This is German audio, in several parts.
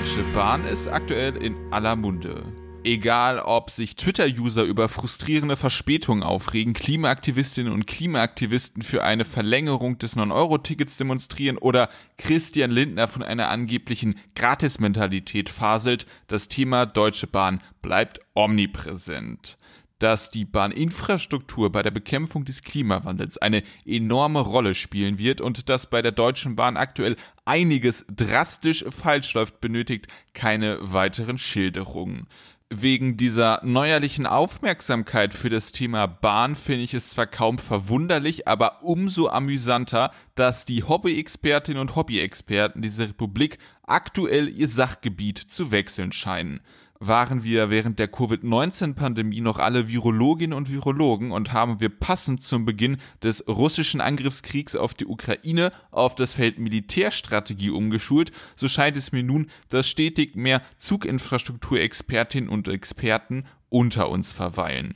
Deutsche Bahn ist aktuell in aller Munde. Egal, ob sich Twitter-User über frustrierende Verspätungen aufregen, Klimaaktivistinnen und Klimaaktivisten für eine Verlängerung des 9-Euro-Tickets demonstrieren oder Christian Lindner von einer angeblichen Gratis-Mentalität faselt, das Thema Deutsche Bahn bleibt omnipräsent dass die Bahninfrastruktur bei der Bekämpfung des Klimawandels eine enorme Rolle spielen wird und dass bei der Deutschen Bahn aktuell einiges drastisch falsch läuft, benötigt keine weiteren Schilderungen. Wegen dieser neuerlichen Aufmerksamkeit für das Thema Bahn finde ich es zwar kaum verwunderlich, aber umso amüsanter, dass die Hobby-Expertinnen und Hobby-Experten dieser Republik aktuell ihr Sachgebiet zu wechseln scheinen waren wir während der Covid-19-Pandemie noch alle Virologinnen und Virologen und haben wir passend zum Beginn des russischen Angriffskriegs auf die Ukraine auf das Feld Militärstrategie umgeschult, so scheint es mir nun, dass stetig mehr Zuginfrastrukturexpertinnen und Experten unter uns verweilen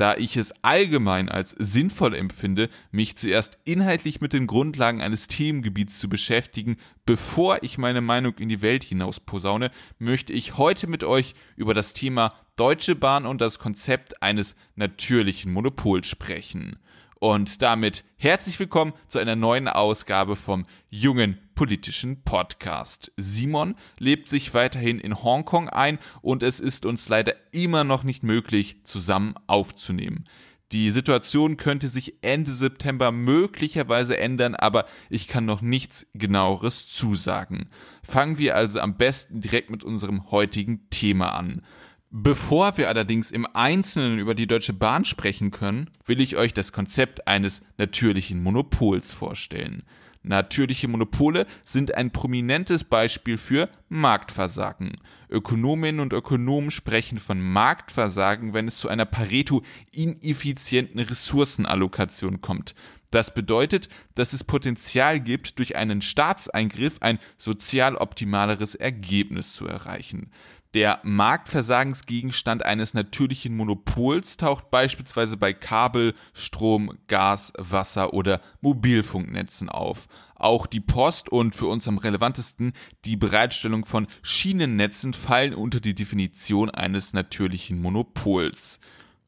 da ich es allgemein als sinnvoll empfinde, mich zuerst inhaltlich mit den Grundlagen eines Themengebiets zu beschäftigen, bevor ich meine Meinung in die Welt hinaus posaune, möchte ich heute mit euch über das Thema Deutsche Bahn und das Konzept eines natürlichen Monopols sprechen. Und damit herzlich willkommen zu einer neuen Ausgabe vom jungen politischen Podcast. Simon lebt sich weiterhin in Hongkong ein und es ist uns leider immer noch nicht möglich, zusammen aufzunehmen. Die Situation könnte sich Ende September möglicherweise ändern, aber ich kann noch nichts genaueres zusagen. Fangen wir also am besten direkt mit unserem heutigen Thema an. Bevor wir allerdings im Einzelnen über die Deutsche Bahn sprechen können, will ich euch das Konzept eines natürlichen Monopols vorstellen. Natürliche Monopole sind ein prominentes Beispiel für Marktversagen. Ökonominnen und Ökonomen sprechen von Marktversagen, wenn es zu einer Pareto-ineffizienten Ressourcenallokation kommt. Das bedeutet, dass es Potenzial gibt, durch einen Staatseingriff ein sozial optimaleres Ergebnis zu erreichen. Der Marktversagensgegenstand eines natürlichen Monopols taucht beispielsweise bei Kabel, Strom, Gas, Wasser oder Mobilfunknetzen auf. Auch die Post und für uns am relevantesten die Bereitstellung von Schienennetzen fallen unter die Definition eines natürlichen Monopols.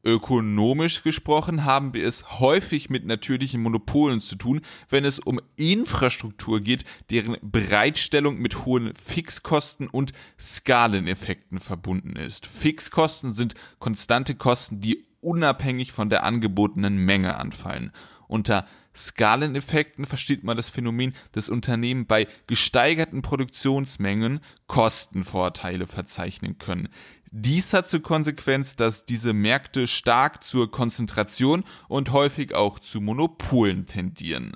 Ökonomisch gesprochen haben wir es häufig mit natürlichen Monopolen zu tun, wenn es um Infrastruktur geht, deren Bereitstellung mit hohen Fixkosten und Skaleneffekten verbunden ist. Fixkosten sind konstante Kosten, die unabhängig von der angebotenen Menge anfallen. Unter Skaleneffekten versteht man das Phänomen, dass Unternehmen bei gesteigerten Produktionsmengen Kostenvorteile verzeichnen können. Dies hat zur Konsequenz, dass diese Märkte stark zur Konzentration und häufig auch zu Monopolen tendieren.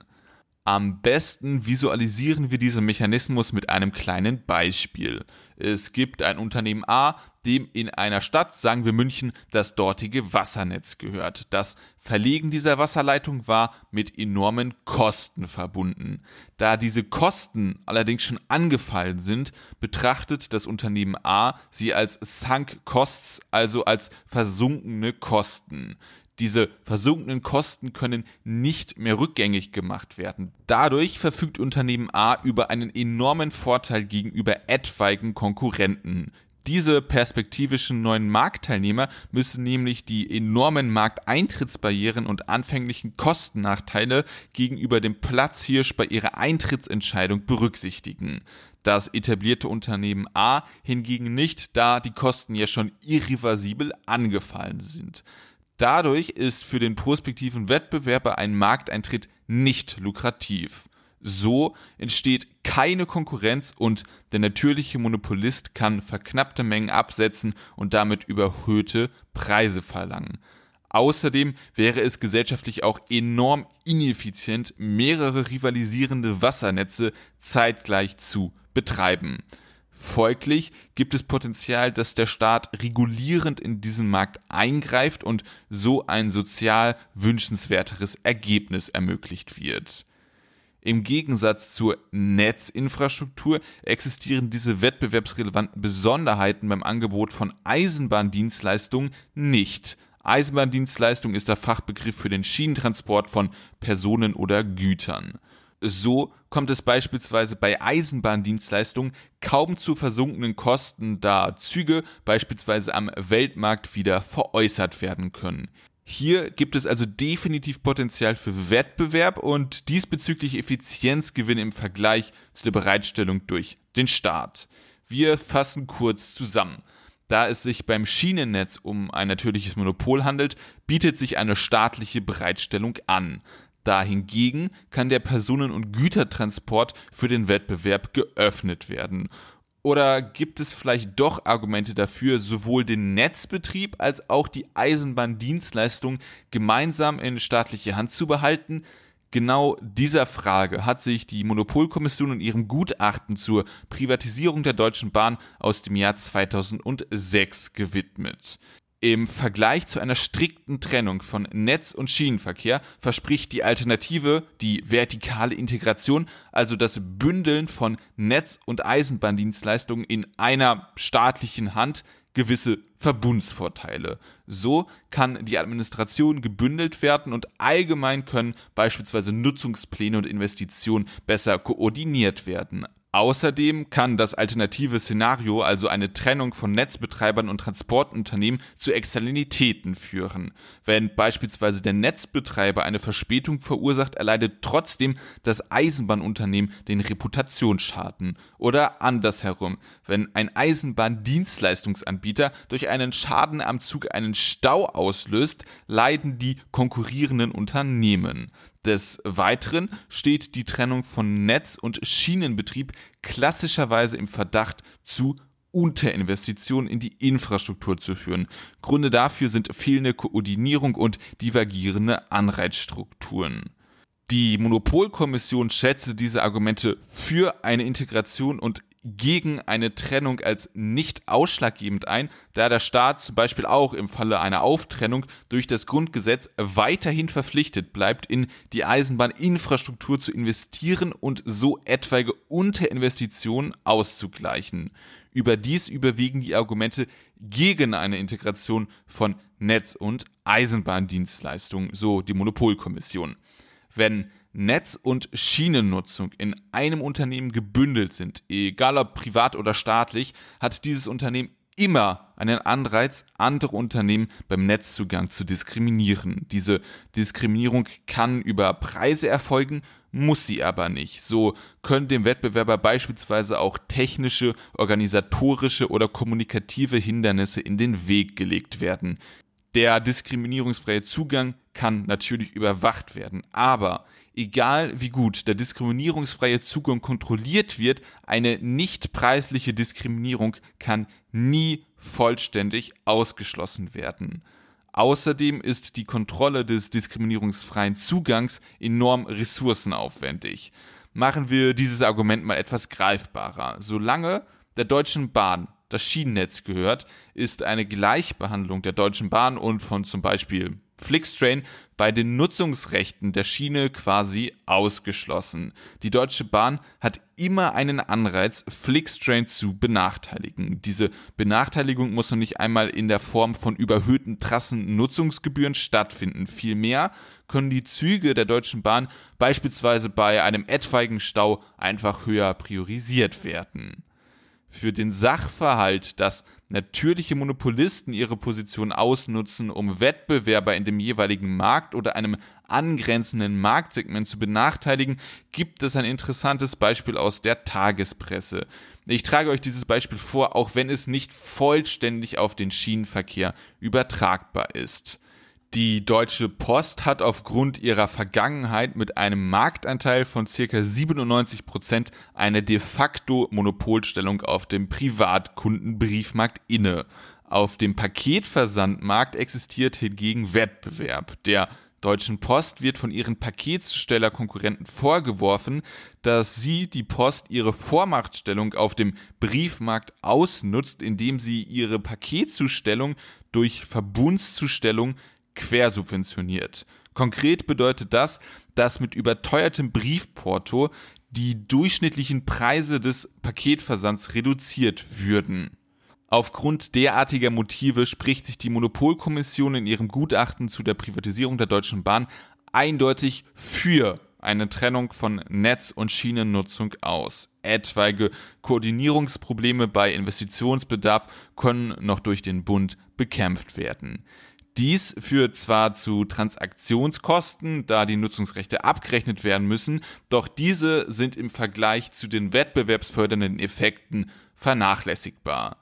Am besten visualisieren wir diesen Mechanismus mit einem kleinen Beispiel. Es gibt ein Unternehmen A, dem in einer Stadt, sagen wir München, das dortige Wassernetz gehört. Das Verlegen dieser Wasserleitung war mit enormen Kosten verbunden. Da diese Kosten allerdings schon angefallen sind, betrachtet das Unternehmen A sie als Sunk Costs, also als versunkene Kosten. Diese versunkenen Kosten können nicht mehr rückgängig gemacht werden. Dadurch verfügt Unternehmen A über einen enormen Vorteil gegenüber etwaigen Konkurrenten. Diese perspektivischen neuen Marktteilnehmer müssen nämlich die enormen Markteintrittsbarrieren und anfänglichen Kostennachteile gegenüber dem Platzhirsch bei ihrer Eintrittsentscheidung berücksichtigen. Das etablierte Unternehmen A hingegen nicht, da die Kosten ja schon irreversibel angefallen sind. Dadurch ist für den prospektiven Wettbewerber ein Markteintritt nicht lukrativ. So entsteht keine Konkurrenz und der natürliche Monopolist kann verknappte Mengen absetzen und damit überhöhte Preise verlangen. Außerdem wäre es gesellschaftlich auch enorm ineffizient, mehrere rivalisierende Wassernetze zeitgleich zu betreiben. Folglich gibt es Potenzial, dass der Staat regulierend in diesen Markt eingreift und so ein sozial wünschenswerteres Ergebnis ermöglicht wird. Im Gegensatz zur Netzinfrastruktur existieren diese wettbewerbsrelevanten Besonderheiten beim Angebot von Eisenbahndienstleistungen nicht. Eisenbahndienstleistung ist der Fachbegriff für den Schienentransport von Personen oder Gütern. So kommt es beispielsweise bei Eisenbahndienstleistungen kaum zu versunkenen Kosten, da Züge beispielsweise am Weltmarkt wieder veräußert werden können. Hier gibt es also definitiv Potenzial für Wettbewerb und diesbezüglich Effizienzgewinne im Vergleich zu der Bereitstellung durch den Staat. Wir fassen kurz zusammen. Da es sich beim Schienennetz um ein natürliches Monopol handelt, bietet sich eine staatliche Bereitstellung an. Dahingegen kann der Personen- und Gütertransport für den Wettbewerb geöffnet werden. Oder gibt es vielleicht doch Argumente dafür, sowohl den Netzbetrieb als auch die Eisenbahndienstleistung gemeinsam in staatliche Hand zu behalten? Genau dieser Frage hat sich die Monopolkommission in ihrem Gutachten zur Privatisierung der Deutschen Bahn aus dem Jahr 2006 gewidmet. Im Vergleich zu einer strikten Trennung von Netz- und Schienenverkehr verspricht die Alternative die vertikale Integration, also das Bündeln von Netz- und Eisenbahndienstleistungen in einer staatlichen Hand, gewisse Verbundsvorteile. So kann die Administration gebündelt werden und allgemein können beispielsweise Nutzungspläne und Investitionen besser koordiniert werden. Außerdem kann das alternative Szenario, also eine Trennung von Netzbetreibern und Transportunternehmen, zu Externalitäten führen. Wenn beispielsweise der Netzbetreiber eine Verspätung verursacht, erleidet trotzdem das Eisenbahnunternehmen den Reputationsschaden. Oder andersherum, wenn ein Eisenbahndienstleistungsanbieter durch einen Schaden am Zug einen Stau auslöst, leiden die konkurrierenden Unternehmen. Des Weiteren steht die Trennung von Netz- und Schienenbetrieb klassischerweise im Verdacht zu Unterinvestitionen in die Infrastruktur zu führen. Gründe dafür sind fehlende Koordinierung und divergierende Anreizstrukturen. Die Monopolkommission schätze diese Argumente für eine Integration und gegen eine Trennung als nicht ausschlaggebend ein, da der Staat zum Beispiel auch im Falle einer Auftrennung durch das Grundgesetz weiterhin verpflichtet bleibt, in die Eisenbahninfrastruktur zu investieren und so etwaige Unterinvestitionen auszugleichen. Überdies überwiegen die Argumente gegen eine Integration von Netz- und Eisenbahndienstleistungen, so die Monopolkommission. Wenn Netz- und Schienennutzung in einem Unternehmen gebündelt sind, egal ob privat oder staatlich, hat dieses Unternehmen immer einen Anreiz, andere Unternehmen beim Netzzugang zu diskriminieren. Diese Diskriminierung kann über Preise erfolgen, muss sie aber nicht. So können dem Wettbewerber beispielsweise auch technische, organisatorische oder kommunikative Hindernisse in den Weg gelegt werden. Der diskriminierungsfreie Zugang kann natürlich überwacht werden, aber egal wie gut der diskriminierungsfreie Zugang kontrolliert wird, eine nicht preisliche Diskriminierung kann nie vollständig ausgeschlossen werden. Außerdem ist die Kontrolle des diskriminierungsfreien Zugangs enorm ressourcenaufwendig. Machen wir dieses Argument mal etwas greifbarer. Solange der Deutschen Bahn das Schienennetz gehört, ist eine Gleichbehandlung der Deutschen Bahn und von zum Beispiel Flixtrain bei den Nutzungsrechten der Schiene quasi ausgeschlossen. Die Deutsche Bahn hat immer einen Anreiz, Flixtrain zu benachteiligen. Diese Benachteiligung muss noch nicht einmal in der Form von überhöhten Trassennutzungsgebühren stattfinden. Vielmehr können die Züge der Deutschen Bahn beispielsweise bei einem etwaigen Stau einfach höher priorisiert werden. Für den Sachverhalt, dass natürliche Monopolisten ihre Position ausnutzen, um Wettbewerber in dem jeweiligen Markt oder einem angrenzenden Marktsegment zu benachteiligen, gibt es ein interessantes Beispiel aus der Tagespresse. Ich trage euch dieses Beispiel vor, auch wenn es nicht vollständig auf den Schienenverkehr übertragbar ist. Die Deutsche Post hat aufgrund ihrer Vergangenheit mit einem Marktanteil von ca. 97 Prozent eine de facto Monopolstellung auf dem Privatkundenbriefmarkt inne. Auf dem Paketversandmarkt existiert hingegen Wettbewerb. Der Deutschen Post wird von ihren Paketzustellerkonkurrenten vorgeworfen, dass sie die Post ihre Vormachtstellung auf dem Briefmarkt ausnutzt, indem sie ihre Paketzustellung durch Verbundszustellung quersubventioniert. Konkret bedeutet das, dass mit überteuertem Briefporto die durchschnittlichen Preise des Paketversands reduziert würden. Aufgrund derartiger Motive spricht sich die Monopolkommission in ihrem Gutachten zu der Privatisierung der Deutschen Bahn eindeutig für eine Trennung von Netz- und Schienennutzung aus. Etwaige Koordinierungsprobleme bei Investitionsbedarf können noch durch den Bund bekämpft werden. Dies führt zwar zu Transaktionskosten, da die Nutzungsrechte abgerechnet werden müssen, doch diese sind im Vergleich zu den wettbewerbsfördernden Effekten vernachlässigbar.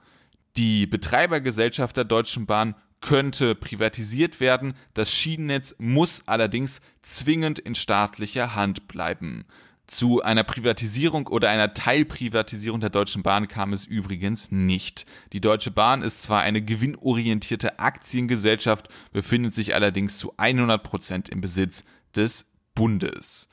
Die Betreibergesellschaft der Deutschen Bahn könnte privatisiert werden, das Schienennetz muss allerdings zwingend in staatlicher Hand bleiben. Zu einer Privatisierung oder einer Teilprivatisierung der Deutschen Bahn kam es übrigens nicht. Die Deutsche Bahn ist zwar eine gewinnorientierte Aktiengesellschaft, befindet sich allerdings zu 100 Prozent im Besitz des Bundes.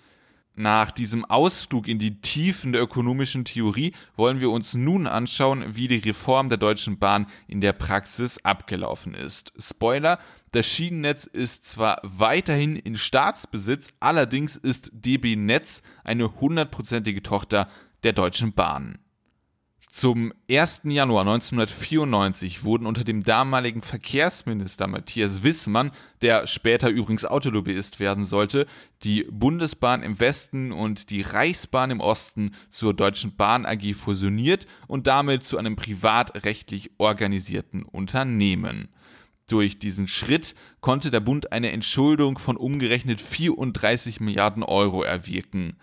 Nach diesem Ausflug in die Tiefen der ökonomischen Theorie wollen wir uns nun anschauen, wie die Reform der Deutschen Bahn in der Praxis abgelaufen ist. Spoiler, das Schienennetz ist zwar weiterhin in Staatsbesitz, allerdings ist DB Netz eine hundertprozentige Tochter der Deutschen Bahn. Zum 1. Januar 1994 wurden unter dem damaligen Verkehrsminister Matthias Wissmann, der später übrigens Autolobbyist werden sollte, die Bundesbahn im Westen und die Reichsbahn im Osten zur Deutschen Bahn AG fusioniert und damit zu einem privatrechtlich organisierten Unternehmen. Durch diesen Schritt konnte der Bund eine Entschuldung von umgerechnet 34 Milliarden Euro erwirken.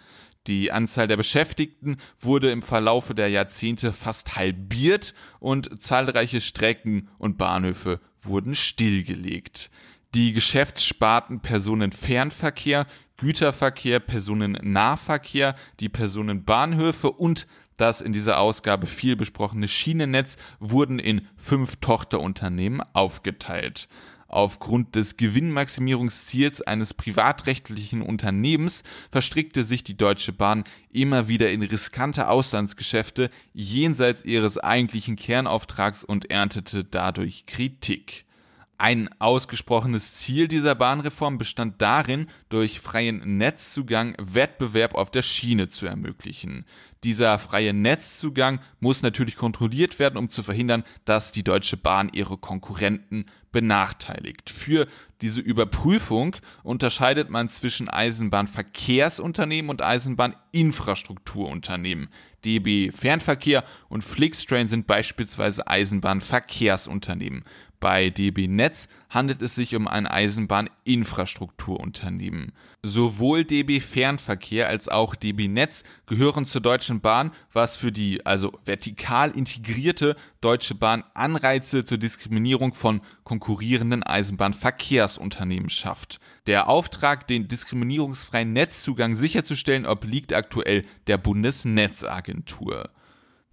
Die Anzahl der Beschäftigten wurde im Verlaufe der Jahrzehnte fast halbiert und zahlreiche Strecken und Bahnhöfe wurden stillgelegt. Die Geschäftssparten Personenfernverkehr, Güterverkehr, Personennahverkehr, die Personenbahnhöfe und das in dieser Ausgabe viel besprochene Schienennetz wurden in fünf Tochterunternehmen aufgeteilt. Aufgrund des Gewinnmaximierungsziels eines privatrechtlichen Unternehmens verstrickte sich die Deutsche Bahn immer wieder in riskante Auslandsgeschäfte jenseits ihres eigentlichen Kernauftrags und erntete dadurch Kritik. Ein ausgesprochenes Ziel dieser Bahnreform bestand darin, durch freien Netzzugang Wettbewerb auf der Schiene zu ermöglichen. Dieser freie Netzzugang muss natürlich kontrolliert werden, um zu verhindern, dass die Deutsche Bahn ihre Konkurrenten benachteiligt. Für diese Überprüfung unterscheidet man zwischen Eisenbahnverkehrsunternehmen und Eisenbahninfrastrukturunternehmen. DB Fernverkehr und Flixtrain sind beispielsweise Eisenbahnverkehrsunternehmen. Bei DB Netz handelt es sich um ein Eisenbahninfrastrukturunternehmen. Sowohl DB Fernverkehr als auch DB Netz gehören zur Deutschen Bahn, was für die also vertikal integrierte Deutsche Bahn Anreize zur Diskriminierung von konkurrierenden Eisenbahnverkehrsunternehmen schafft. Der Auftrag, den diskriminierungsfreien Netzzugang sicherzustellen, obliegt aktuell der Bundesnetzagentur.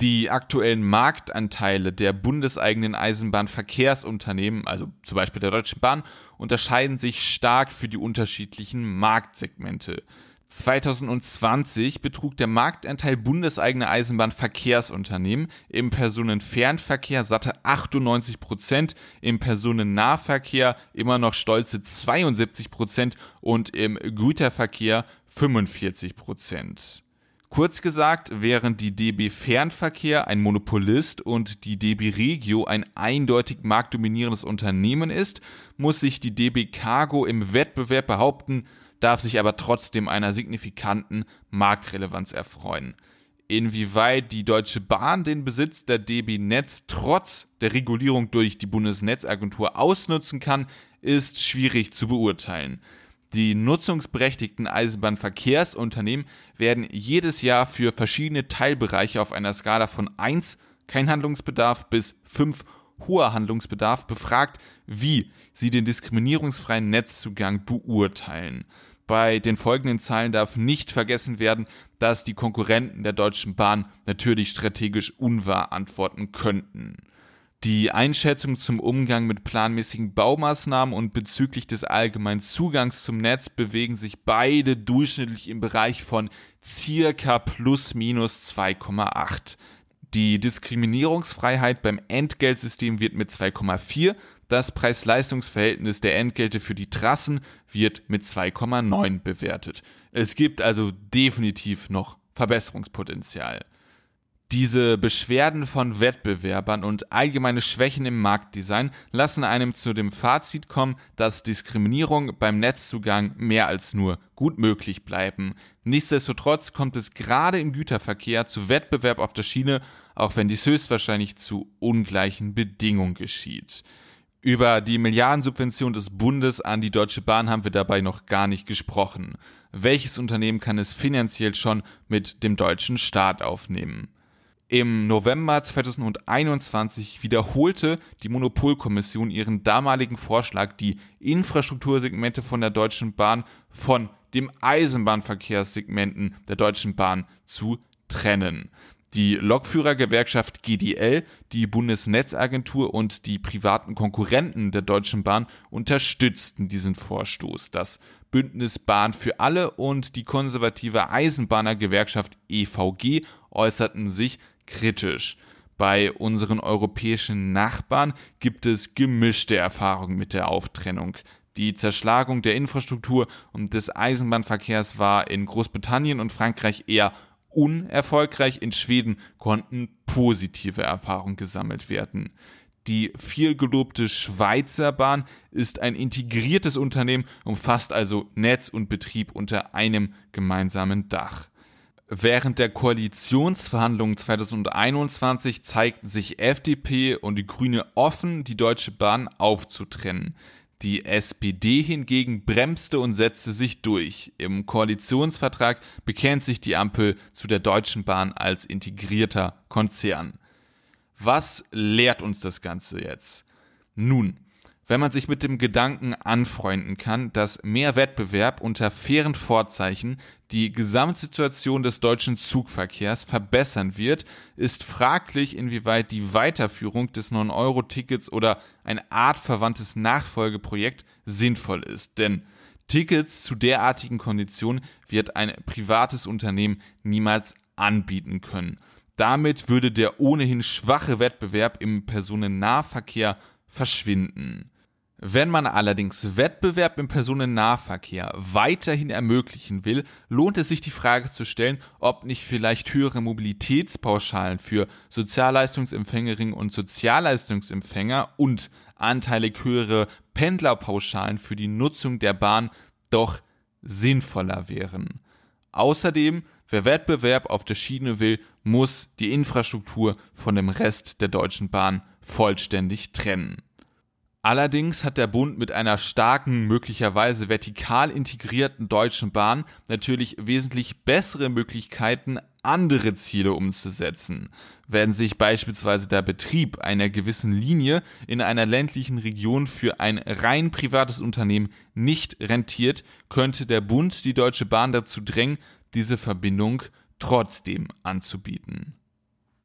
Die aktuellen Marktanteile der bundeseigenen Eisenbahnverkehrsunternehmen, also zum Beispiel der Deutschen Bahn, unterscheiden sich stark für die unterschiedlichen Marktsegmente. 2020 betrug der Marktanteil bundeseigener Eisenbahnverkehrsunternehmen im Personenfernverkehr satte 98 Prozent, im Personennahverkehr immer noch stolze 72 Prozent und im Güterverkehr 45 Prozent. Kurz gesagt, während die DB Fernverkehr ein Monopolist und die DB Regio ein eindeutig marktdominierendes Unternehmen ist, muss sich die DB Cargo im Wettbewerb behaupten, darf sich aber trotzdem einer signifikanten Marktrelevanz erfreuen. Inwieweit die Deutsche Bahn den Besitz der DB Netz trotz der Regulierung durch die Bundesnetzagentur ausnutzen kann, ist schwierig zu beurteilen. Die nutzungsberechtigten Eisenbahnverkehrsunternehmen werden jedes Jahr für verschiedene Teilbereiche auf einer Skala von 1 kein Handlungsbedarf bis 5 hoher Handlungsbedarf befragt, wie sie den diskriminierungsfreien Netzzugang beurteilen. Bei den folgenden Zahlen darf nicht vergessen werden, dass die Konkurrenten der Deutschen Bahn natürlich strategisch unwahr antworten könnten. Die Einschätzung zum Umgang mit planmäßigen Baumaßnahmen und bezüglich des allgemeinen Zugangs zum Netz bewegen sich beide durchschnittlich im Bereich von circa plus minus 2,8. Die Diskriminierungsfreiheit beim Entgeltsystem wird mit 2,4, das Preis-Leistungs-Verhältnis der Entgelte für die Trassen wird mit 2,9 bewertet. Es gibt also definitiv noch Verbesserungspotenzial. Diese Beschwerden von Wettbewerbern und allgemeine Schwächen im Marktdesign lassen einem zu dem Fazit kommen, dass Diskriminierung beim Netzzugang mehr als nur gut möglich bleiben. Nichtsdestotrotz kommt es gerade im Güterverkehr zu Wettbewerb auf der Schiene, auch wenn dies höchstwahrscheinlich zu ungleichen Bedingungen geschieht. Über die Milliardensubvention des Bundes an die Deutsche Bahn haben wir dabei noch gar nicht gesprochen. Welches Unternehmen kann es finanziell schon mit dem deutschen Staat aufnehmen? Im November 2021 wiederholte die Monopolkommission ihren damaligen Vorschlag, die Infrastruktursegmente von der Deutschen Bahn von dem Eisenbahnverkehrssegmenten der Deutschen Bahn zu trennen. Die Lokführergewerkschaft GDL, die Bundesnetzagentur und die privaten Konkurrenten der Deutschen Bahn unterstützten diesen Vorstoß. Das Bündnis Bahn für alle und die konservative Eisenbahnergewerkschaft EVG äußerten sich kritisch. Bei unseren europäischen Nachbarn gibt es gemischte Erfahrungen mit der Auftrennung. Die Zerschlagung der Infrastruktur und des Eisenbahnverkehrs war in Großbritannien und Frankreich eher unerfolgreich. In Schweden konnten positive Erfahrungen gesammelt werden. Die vielgelobte Schweizer Bahn ist ein integriertes Unternehmen, umfasst also Netz und Betrieb unter einem gemeinsamen Dach. Während der Koalitionsverhandlungen 2021 zeigten sich FDP und die Grüne offen, die Deutsche Bahn aufzutrennen. Die SPD hingegen bremste und setzte sich durch. Im Koalitionsvertrag bekennt sich die Ampel zu der Deutschen Bahn als integrierter Konzern. Was lehrt uns das Ganze jetzt? Nun, wenn man sich mit dem Gedanken anfreunden kann, dass mehr Wettbewerb unter fairen Vorzeichen die Gesamtsituation des deutschen Zugverkehrs verbessern wird, ist fraglich, inwieweit die Weiterführung des 9-Euro-Tickets oder ein artverwandtes Nachfolgeprojekt sinnvoll ist. Denn Tickets zu derartigen Konditionen wird ein privates Unternehmen niemals anbieten können. Damit würde der ohnehin schwache Wettbewerb im Personennahverkehr verschwinden. Wenn man allerdings Wettbewerb im Personennahverkehr weiterhin ermöglichen will, lohnt es sich die Frage zu stellen, ob nicht vielleicht höhere Mobilitätspauschalen für Sozialleistungsempfängerinnen und Sozialleistungsempfänger und anteilig höhere Pendlerpauschalen für die Nutzung der Bahn doch sinnvoller wären. Außerdem, wer Wettbewerb auf der Schiene will, muss die Infrastruktur von dem Rest der Deutschen Bahn vollständig trennen. Allerdings hat der Bund mit einer starken, möglicherweise vertikal integrierten Deutschen Bahn natürlich wesentlich bessere Möglichkeiten, andere Ziele umzusetzen. Wenn sich beispielsweise der Betrieb einer gewissen Linie in einer ländlichen Region für ein rein privates Unternehmen nicht rentiert, könnte der Bund die Deutsche Bahn dazu drängen, diese Verbindung trotzdem anzubieten.